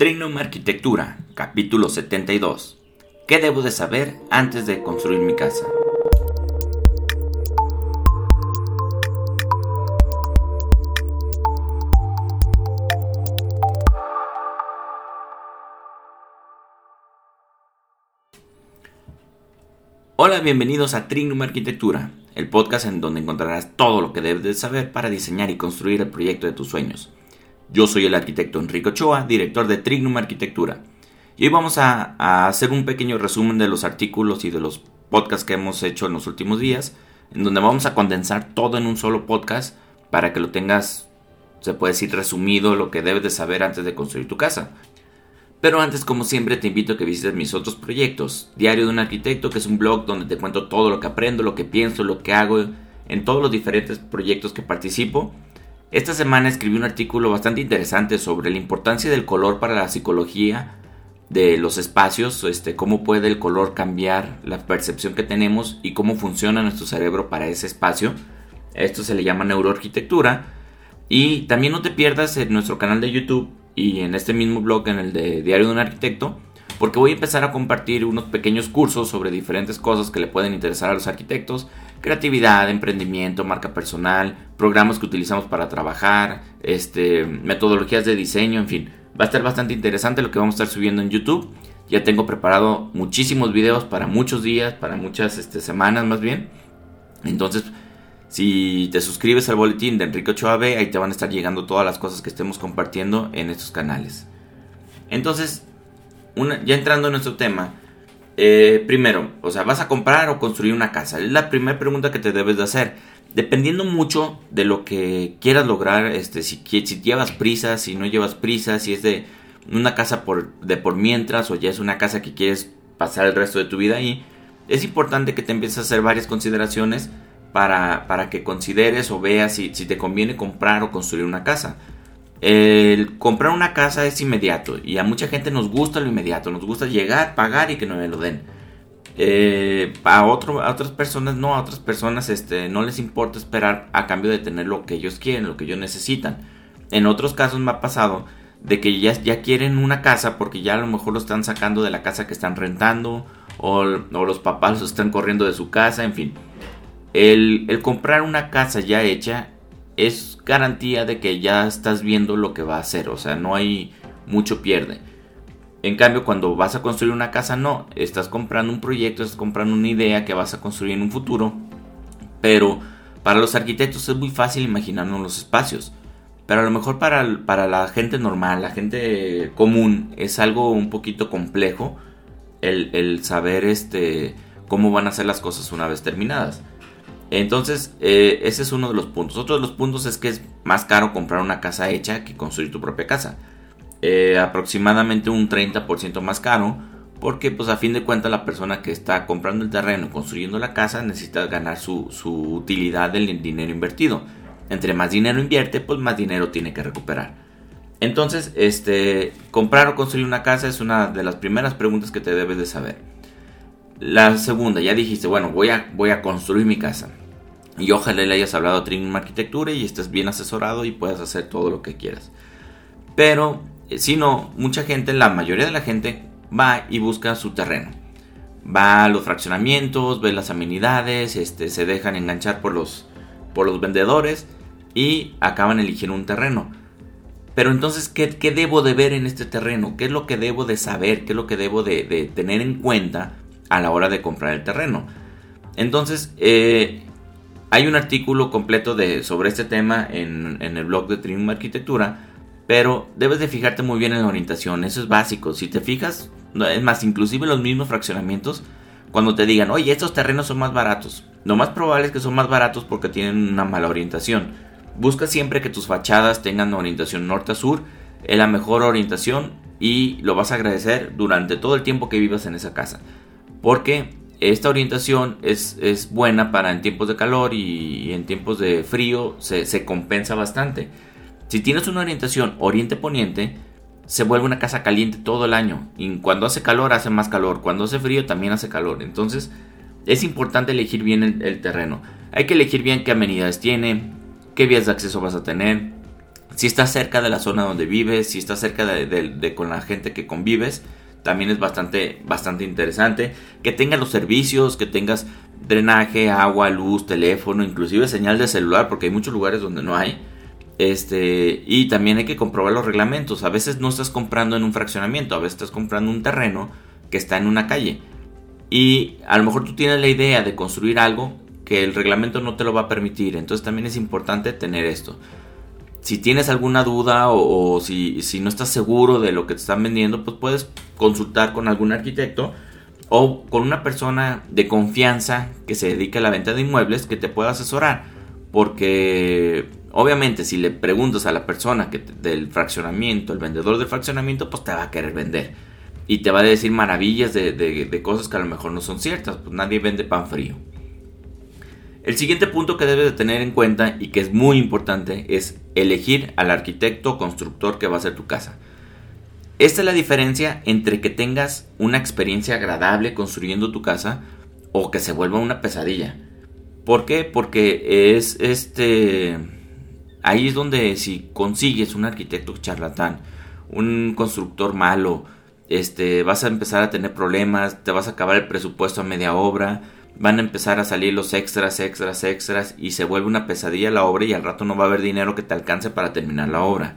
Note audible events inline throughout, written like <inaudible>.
Trinum Arquitectura, capítulo 72. ¿Qué debo de saber antes de construir mi casa? Hola, bienvenidos a Trinum Arquitectura, el podcast en donde encontrarás todo lo que debes de saber para diseñar y construir el proyecto de tus sueños. Yo soy el arquitecto Enrico Ochoa, director de Trignum Arquitectura. Y hoy vamos a, hacer un pequeño resumen de los artículos y de los podcasts que hemos hecho en los últimos días, en donde vamos a condensar todo en un solo podcast para que lo tengas, se puede decir, resumido lo que debes de saber antes de construir tu casa. Pero antes, como siempre, te invito a que visites mis otros proyectos. Diario de un Arquitecto, que es un blog donde te cuento todo lo que aprendo, lo que pienso, lo que hago en todos los diferentes proyectos que participo. Esta semana escribí un artículo bastante interesante sobre la importancia del color para la psicología de los espacios, este, cómo puede el color cambiar la percepción que tenemos y cómo funciona nuestro cerebro para ese espacio. Esto se le llama neuroarquitectura. Y también no te pierdas en nuestro canal de YouTube y en este mismo blog, en el de Diario de un Arquitecto, porque voy a empezar a compartir unos pequeños cursos sobre diferentes cosas que le pueden interesar a los arquitectos, creatividad, emprendimiento, marca personal, programas que utilizamos para trabajar, este, metodologías de diseño, en fin, va a estar bastante interesante lo que vamos a estar subiendo en YouTube. Ya tengo preparado muchísimos videos para muchos días, para muchas este, semanas más bien. Entonces, si te suscribes al boletín de Enrique Ochoa B, ahí te van a estar llegando todas las cosas que estemos compartiendo en estos canales. Entonces, ya entrando en nuestro tema, eh, primero, o sea, ¿vas a comprar o construir una casa? Es la primera pregunta que te debes de hacer. Dependiendo mucho de lo que quieras lograr, este, si, llevas prisa, si no llevas prisa, si es de una casa por, de por mientras o ya es una casa que quieres pasar el resto de tu vida ahí, es importante que te empieces a hacer varias consideraciones para, para que consideres o veas si, si te conviene comprar o construir una casa el comprar una casa es inmediato y a mucha gente nos gusta lo inmediato, nos gusta llegar, pagar y que nos lo den. Eh, a, a otras personas no, a otras personas este, no les importa esperar a cambio de tener lo que ellos quieren, lo que ellos necesitan. En otros casos me ha pasado de que ya, ya quieren una casa porque ya a lo mejor lo están sacando de la casa que están rentando o, o los papás los están corriendo de su casa, en fin. El comprar una casa ya hecha es garantía de que ya estás viendo lo que va a hacer, o sea, no hay mucho pierde. En cambio, cuando vas a construir una casa, no, estás comprando un proyecto, estás comprando una idea que vas a construir en un futuro, pero para los arquitectos es muy fácil imaginarnos los espacios. Pero a lo mejor para, para la gente normal, la gente común, es algo un poquito complejo el, el saber este, cómo van a ser las cosas una vez terminadas. Entonces, eh, ese es uno de los puntos. Otro de los puntos es que es más caro comprar una casa hecha que construir tu propia casa. Eh, aproximadamente un 30% más caro. Porque pues a fin de cuentas la persona que está comprando el terreno construyendo la casa necesita ganar su, utilidad del dinero invertido. Entre más dinero invierte, pues más dinero tiene que recuperar. Entonces, este, comprar o construir una casa es una de las primeras preguntas que te debes de saber. La segunda, ya dijiste, bueno, voy a, voy a construir mi casa. Y ojalá le hayas hablado a Trinum Arquitectura y estés bien asesorado y puedas hacer todo lo que quieras. Pero eh, si no, mucha gente, la mayoría de la gente va y busca su terreno. Va a los fraccionamientos, ve las amenidades, este, se dejan enganchar por los, por los vendedores y acaban eligiendo un terreno. Pero entonces, ¿qué, debo de ver en este terreno? ¿Qué es lo que debo de saber? ¿Qué es lo que debo de, tener en cuenta a la hora de comprar el terreno? Entonces, eh, hay un artículo completo de, sobre este tema en, el blog de Trinum Arquitectura, pero debes de fijarte muy bien en la orientación, eso es básico. Si te fijas, es más, inclusive los mismos fraccionamientos, cuando te digan, oye, estos terrenos son más baratos, lo más probable es que son más baratos porque tienen una mala orientación. Busca siempre que tus fachadas tengan orientación norte a sur, es la mejor orientación y lo vas a agradecer durante todo el tiempo que vivas en esa casa. Porque esta orientación es, buena para en tiempos de calor y, en tiempos de frío se, compensa bastante. Si tienes una orientación oriente-poniente, se vuelve una casa caliente todo el año. Y cuando hace calor, hace más calor. Cuando hace frío, también hace calor. Entonces, es importante elegir bien el, terreno. Hay que elegir bien qué amenidades tiene, qué vías de acceso vas a tener, si estás cerca de la zona donde vives, si estás cerca de, con la gente que convives, también es bastante, bastante interesante. Que tengas los servicios, que tengas drenaje, agua, luz, teléfono, inclusive señal de celular, porque hay muchos lugares donde no hay. Este, y también hay que comprobar los reglamentos. A veces no estás comprando en un fraccionamiento, a veces estás comprando un terreno que está en una calle. Y a lo mejor tú tienes la idea de construir algo que el reglamento no te lo va a permitir. Entonces también es importante tener esto si tienes alguna duda o, si, no estás seguro de lo que te están vendiendo, pues puedes consultar con algún arquitecto o con una persona de confianza que se dedique a la venta de inmuebles que te pueda asesorar. Porque obviamente si le preguntas a la persona del fraccionamiento, el vendedor del fraccionamiento, pues te va a querer vender. Y te va a decir maravillas de, de cosas que a lo mejor no son ciertas. Pues nadie vende pan frío. El siguiente punto que debes de tener en cuenta y que es muy importante es elegir al arquitecto o constructor que va a hacer tu casa. Esta es la diferencia entre que tengas una experiencia agradable construyendo tu casa o que se vuelva una pesadilla. ¿Por qué? Porque es este ahí es donde si consigues un arquitecto charlatán, un constructor malo, este vas a empezar a tener problemas, te vas a acabar el presupuesto a media obra, van a empezar a salir los extras, extras, extras y se vuelve una pesadilla la obra y al rato no va a haber dinero que te alcance para terminar la obra.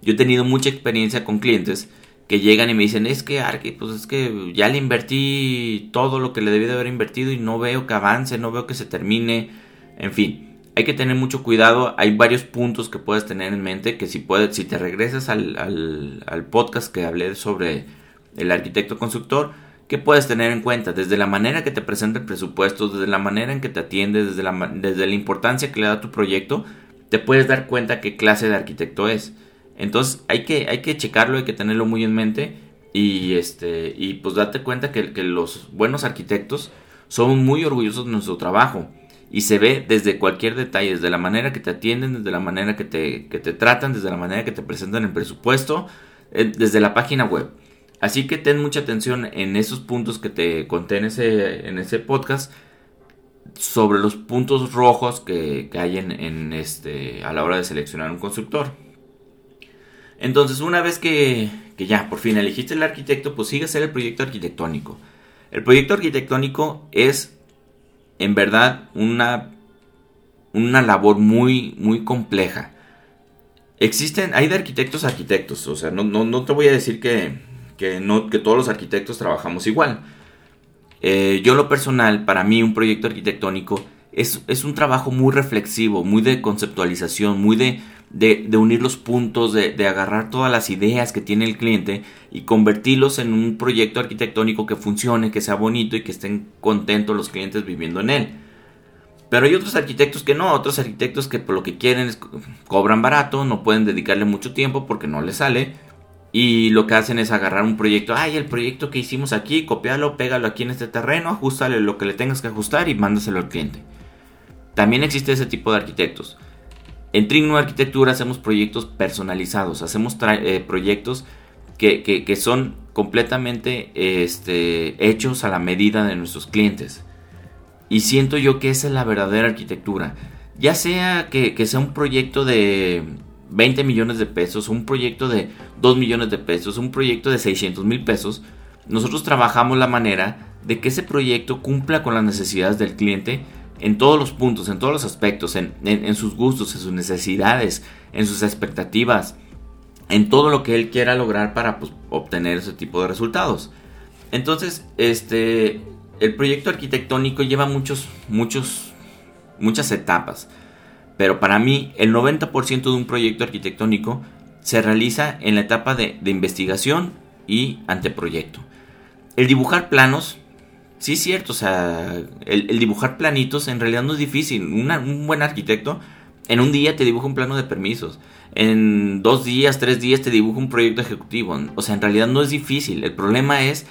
Yo he tenido mucha experiencia con clientes que llegan y me dicen, es que Arqui, pues es que ya le invertí todo lo que le debí de haber invertido y no veo que avance, no veo que se termine, en fin. Hay que tener mucho cuidado, hay varios puntos que puedes tener en mente que si puedes, si te regresas al, al, al podcast que hablé sobre el arquitecto constructor, ¿Qué puedes tener en cuenta? Desde la manera que te presenta el presupuesto, desde la manera en que te atiende, desde la, desde la importancia que le da tu proyecto, te puedes dar cuenta qué clase de arquitecto es. Entonces hay que, hay que checarlo, hay que tenerlo muy en mente y, este, y pues date cuenta que, que los buenos arquitectos son muy orgullosos de nuestro trabajo y se ve desde cualquier detalle, desde la manera que te atienden, desde la manera que te, que te tratan, desde la manera que te presentan el presupuesto, eh, desde la página web. Así que ten mucha atención en esos puntos que te conté en ese, en ese podcast sobre los puntos rojos que, hay en, este, a la hora de seleccionar un constructor. Entonces, una vez que, que ya por fin elegiste el arquitecto, pues sigue a hacer el proyecto arquitectónico. El proyecto arquitectónico es en verdad una, una labor muy, muy compleja. Existen, hay de arquitectos arquitectos, o sea, no, no, no te voy a decir que, que, no, que todos los arquitectos trabajamos igual. Eh, yo lo personal, para mí un proyecto arquitectónico es, es, un trabajo muy reflexivo, muy de conceptualización, muy de, de, unir los puntos, de, de, agarrar todas las ideas que tiene el cliente y convertirlos en un proyecto arquitectónico que funcione, que sea bonito y que estén contentos los clientes viviendo en él. Pero hay otros arquitectos que no, otros arquitectos que por lo que quieren es, cobran barato, no pueden dedicarle mucho tiempo porque no les sale y lo que hacen es agarrar un proyecto, ay, el proyecto que hicimos aquí, copiarlo, pégalo aquí en este terreno, ajustale lo que le tengas que ajustar y mándaselo al cliente. También existe ese tipo de arquitectos. En Trigno Arquitectura hacemos proyectos personalizados, hacemos eh, proyectos que, son completamente este, hechos a la medida de nuestros clientes. Y siento yo que esa es la verdadera arquitectura. Ya sea que sea un proyecto de 20 millones de pesos, un proyecto de 2 millones de pesos, un proyecto de 600 mil pesos, nosotros trabajamos la manera de que ese proyecto cumpla con las necesidades del cliente en todos los puntos, en todos los aspectos, en, sus gustos, en sus necesidades, en sus expectativas, en todo lo que él quiera lograr para pues, obtener ese tipo de resultados. Entonces, este, el proyecto arquitectónico lleva muchos, muchos, muchas etapas. Pero para mí el 90% de un proyecto arquitectónico se realiza en la etapa de, investigación y anteproyecto. El dibujar planos, sí es cierto, o sea, el, dibujar planitos en realidad no es difícil. un buen arquitecto en un día te dibuja un plano de permisos. En dos días, tres días te dibuja un proyecto ejecutivo. O sea, en realidad no es difícil. El problema es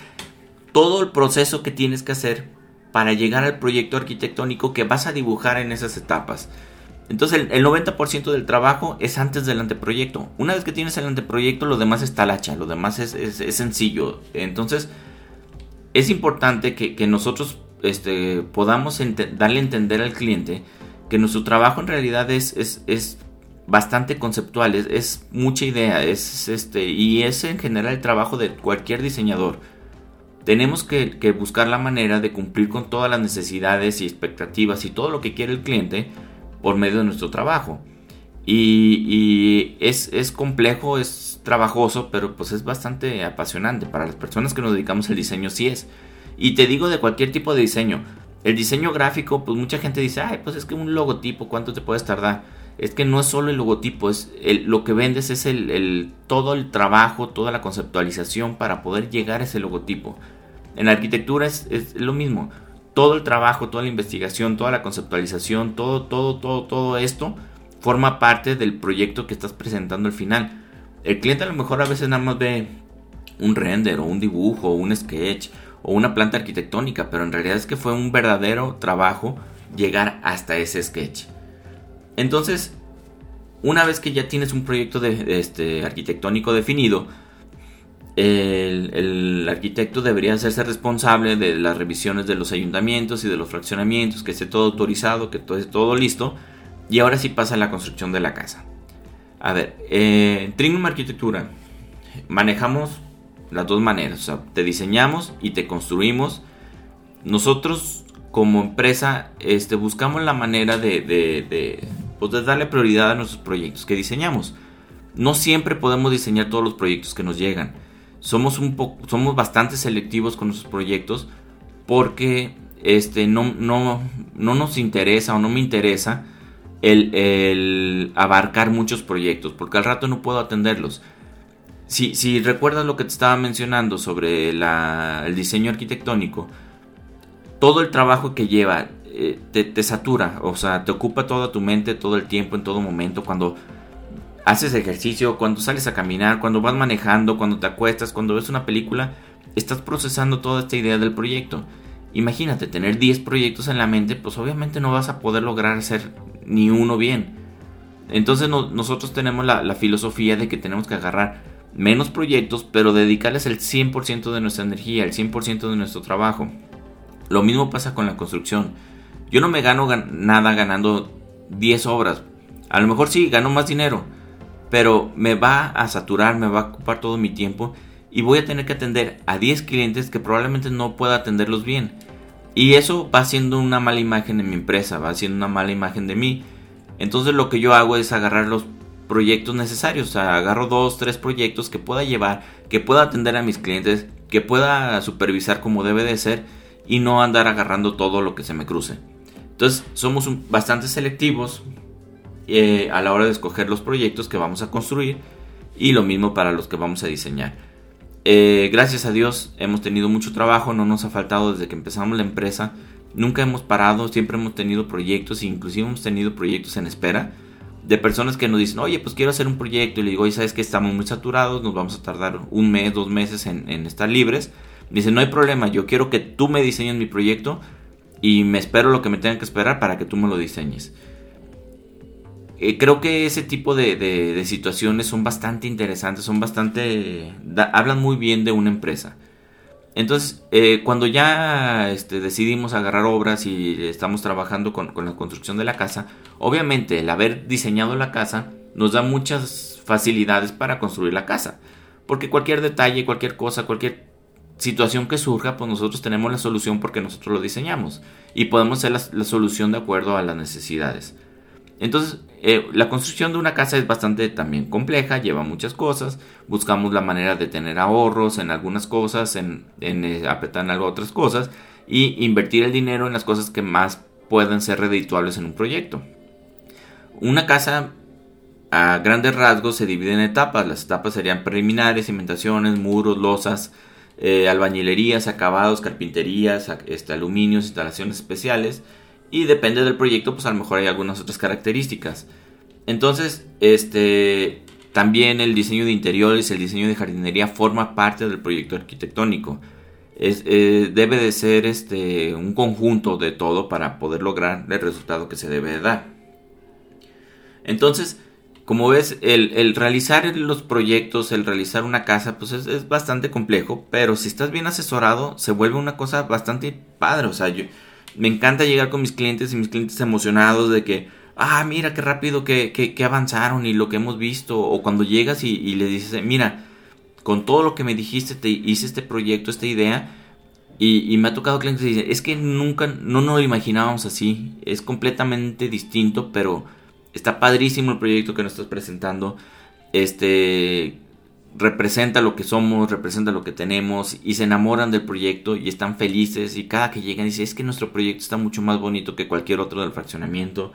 todo el proceso que tienes que hacer para llegar al proyecto arquitectónico que vas a dibujar en esas etapas. Entonces el, 90% del trabajo es antes del anteproyecto. Una vez que tienes el anteproyecto, lo demás es talacha, lo demás es, sencillo. Entonces es importante que, nosotros este, podamos darle a entender al cliente que nuestro trabajo en realidad es, es, bastante conceptual, es, mucha idea, es este, y es en general el trabajo de cualquier diseñador. Tenemos que, buscar la manera de cumplir con todas las necesidades y expectativas y todo lo que quiere el cliente por medio de nuestro trabajo. Y, es, es, complejo, es trabajoso, pero pues es bastante apasionante. Para las personas que nos dedicamos al diseño sí es. Y te digo de cualquier tipo de diseño. El diseño gráfico, pues mucha gente dice, ay, pues es que un logotipo, ¿cuánto te puedes tardar? es que no es solo el logotipo, es lo que vendes es el, todo el trabajo, toda la conceptualización para poder llegar a ese logotipo. En arquitectura es, lo mismo, todo el trabajo, toda la investigación, toda la conceptualización, todo, todo, todo, todo esto forma parte del proyecto que estás presentando al final. El cliente a lo mejor a veces nada más ve un render o un dibujo o un sketch o una planta arquitectónica, pero en realidad es que fue un verdadero trabajo llegar hasta ese sketch. Entonces, una vez que ya tienes un proyecto de, este, arquitectónico definido, el, arquitecto debería hacerse responsable de las revisiones de los ayuntamientos y de los fraccionamientos, que esté todo autorizado, que todo esté todo listo, y ahora sí pasa la construcción de la casa. A ver, eh, Arquitectura manejamos las dos maneras, o sea, te diseñamos y te construimos. Nosotros como empresa este, buscamos la manera de, pues, darle prioridad a nuestros proyectos que diseñamos. No siempre podemos diseñar todos los proyectos que nos llegan. Somos, un poco, somos bastante selectivos con nuestros proyectos porque este, no, no, no nos interesa o no me interesa el, abarcar muchos proyectos porque al rato no puedo atenderlos. Si, si recuerdas lo que te estaba mencionando sobre el diseño arquitectónico, todo el trabajo que lleva eh, te, satura, o sea, te ocupa toda tu mente todo el tiempo, en todo momento, cuando haces ejercicio, cuando sales a caminar, cuando vas manejando, cuando te acuestas, cuando ves una película, estás procesando toda esta idea del proyecto. Imagínate, tener 10 proyectos en la mente, pues obviamente no vas a poder lograr hacer ni uno bien. Entonces nosotros tenemos la, filosofía de que tenemos que agarrar menos proyectos, pero dedicarles el 100% de nuestra energía, el 100% de nuestro trabajo. Lo mismo pasa con la construcción. Yo no me gano nada ganando 10 obras. A lo mejor sí, gano más dinero. Pero me va a saturar, me va a ocupar todo mi tiempo. Y voy a tener que atender a 10 clientes que probablemente no pueda atenderlos bien. Y eso va haciendo una mala imagen de mi empresa, va haciendo una mala imagen de mí. Entonces lo que yo hago es agarrar los proyectos necesarios. O sea, agarro dos, tres proyectos que pueda llevar, que pueda atender a mis clientes, que pueda supervisar como debe de ser y no andar agarrando todo lo que se me cruce. Entonces somos bastante selectivos eh, a la hora de escoger los proyectos que vamos a construir y lo mismo para los que vamos a diseñar. Eh, gracias a Dios hemos tenido mucho trabajo, no nos ha faltado desde que empezamos la empresa, nunca hemos parado, siempre hemos tenido proyectos, inclusive hemos tenido proyectos en espera de personas que nos dicen, oye, pues quiero hacer un proyecto y le digo, oye, sabes que estamos muy saturados, nos vamos a tardar un mes, dos meses en, en estar libres Dice, no hay problema, yo quiero que tú me diseñes mi proyecto y me espero lo que me tengan que esperar para que tú me lo diseñes. Eh, creo que ese tipo de, situaciones son bastante interesantes, son bastante... hablan muy bien de una empresa. Entonces, eh, cuando ya este, decidimos agarrar obras y estamos trabajando con, con la construcción de la casa, obviamente el haber diseñado la casa nos da muchas facilidades para construir la casa. Porque cualquier detalle, cualquier cosa, cualquier situación que surja, pues nosotros tenemos la solución porque nosotros lo diseñamos y podemos hacer la, solución de acuerdo a las necesidades. Entonces, eh, la construcción de una casa es bastante también compleja, lleva muchas cosas, buscamos la manera de tener ahorros en algunas cosas, en, eh, apretar en algo otras cosas y invertir el dinero en las cosas que más pueden ser redituables en un proyecto. Una casa a grandes rasgos se divide en etapas, las etapas serían preliminares, cimentaciones, muros, losas, eh, albañilerías, acabados, carpinterías, este, aluminios, instalaciones especiales. Y depende del proyecto, pues a lo mejor hay algunas otras características. Entonces, este, también el diseño de interiores, el diseño de jardinería forma parte del proyecto arquitectónico. Es, eh, debe de ser este, un conjunto de todo para poder lograr el resultado que se debe de dar. Entonces, como ves, el, realizar los proyectos, el realizar una casa, pues es, bastante complejo, pero si estás bien asesorado, se vuelve una cosa bastante padre. O sea, yo, me encanta llegar con mis clientes y mis clientes emocionados de que, ah, mira qué rápido que, avanzaron y lo que hemos visto. O cuando llegas y, y le dices, mira, con todo lo que me dijiste, te hice este proyecto, esta idea. Y, me ha tocado clientes que dicen, es que nunca, no nos lo imaginábamos así. Es completamente distinto, pero está padrísimo el proyecto que nos estás presentando. Este representa lo que somos, representa lo que tenemos y se enamoran del proyecto y están felices y cada que llegan dicen es que nuestro proyecto está mucho más bonito que cualquier otro del fraccionamiento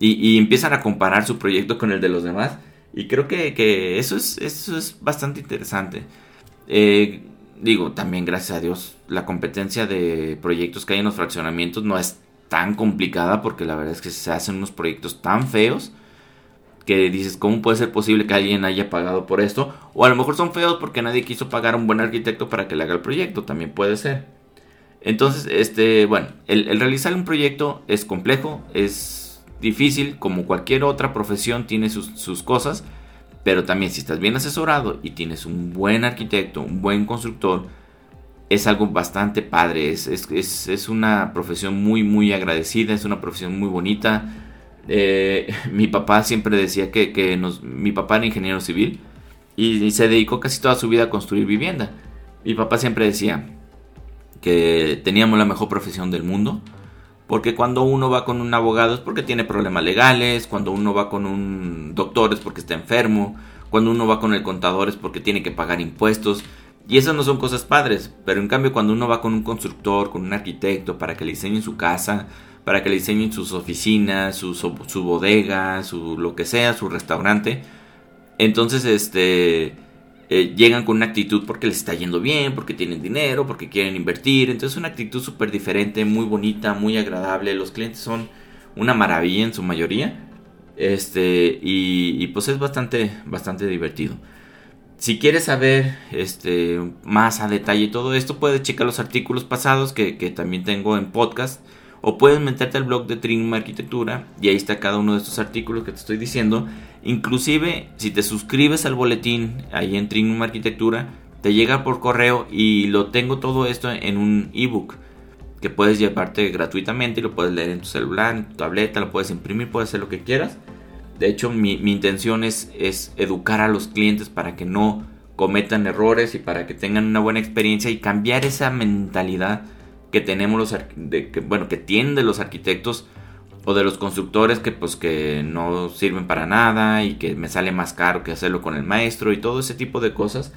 y, empiezan a comparar su proyecto con el de los demás y creo que, eso, es, eso es bastante interesante. Eh, digo, también gracias a Dios, la competencia de proyectos que hay en los fraccionamientos no es tan complicada porque la verdad es que se hacen unos proyectos tan feos que dices, ¿cómo puede ser posible que alguien haya pagado por esto? O a lo mejor son feos porque nadie quiso pagar a un buen arquitecto para que le haga el proyecto, también puede ser. Entonces, este, bueno, el realizar un proyecto es complejo, es difícil, como cualquier otra profesión tiene sus, cosas, pero también si estás bien asesorado y tienes un buen arquitecto, un buen constructor, es algo bastante padre, es, es, una profesión muy, muy agradecida, es una profesión muy bonita. Eh, <laughs> mi papá siempre decía que, mi papá era ingeniero civil y, se dedicó casi toda su vida a construir vivienda. Mi papá siempre decía que teníamos la mejor profesión del mundo, porque cuando uno va con un abogado es porque tiene problemas legales, cuando uno va con un doctor es porque está enfermo, cuando uno va con el contador es porque tiene que pagar impuestos. Y esas no son cosas padres, pero en cambio cuando uno va con un constructor, con un arquitecto para que le diseñen su casa, para que le diseñen sus oficinas, su, su bodega, su lo que sea, su restaurante, entonces este eh, llegan con una actitud porque les está yendo bien, porque tienen dinero, porque quieren invertir. Entonces una actitud súper diferente, muy bonita, muy agradable. Los clientes son una maravilla en su mayoría. Este, y, pues es bastante, bastante divertido. Si quieres saber este, más a detalle todo esto, puedes checar los artículos pasados que, también tengo en podcast. O puedes meterte al blog de Trinum Arquitectura y ahí está cada uno de estos artículos que te estoy diciendo. Inclusive, si te suscribes al boletín ahí en Trinum Arquitectura, te llega por correo y lo tengo todo esto en un ebook que puedes llevarte gratuitamente y lo puedes leer en tu celular, en tu tableta, lo puedes imprimir, puedes hacer lo que quieras. De hecho, mi, intención es, es, educar a los clientes para que no cometan errores y para que tengan una buena experiencia y cambiar esa mentalidad que tenemos los de, que, bueno que tienen de los arquitectos o de los constructores que pues que no sirven para nada y que me sale más caro que hacerlo con el maestro y todo ese tipo de cosas.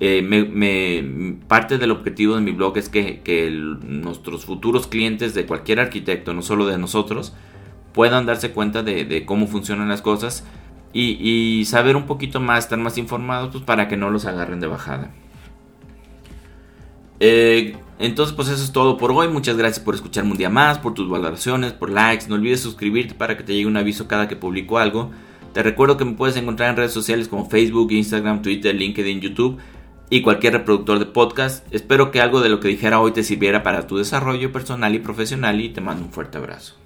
Eh, parte del objetivo de mi blog es que, nuestros futuros clientes de cualquier arquitecto, no solo de nosotros, puedan darse cuenta de, cómo funcionan las cosas y, saber un poquito más, estar más informados pues, para que no los agarren de bajada. Eh, entonces, pues eso es todo por hoy. Muchas gracias por escucharme un día más, por tus valoraciones, por likes. No olvides suscribirte para que te llegue un aviso cada que publico algo. Te recuerdo que me puedes encontrar en redes sociales como Facebook, Instagram, Twitter, LinkedIn, YouTube y cualquier reproductor de podcast. Espero que algo de lo que dijera hoy te sirviera para tu desarrollo personal y profesional y te mando un fuerte abrazo.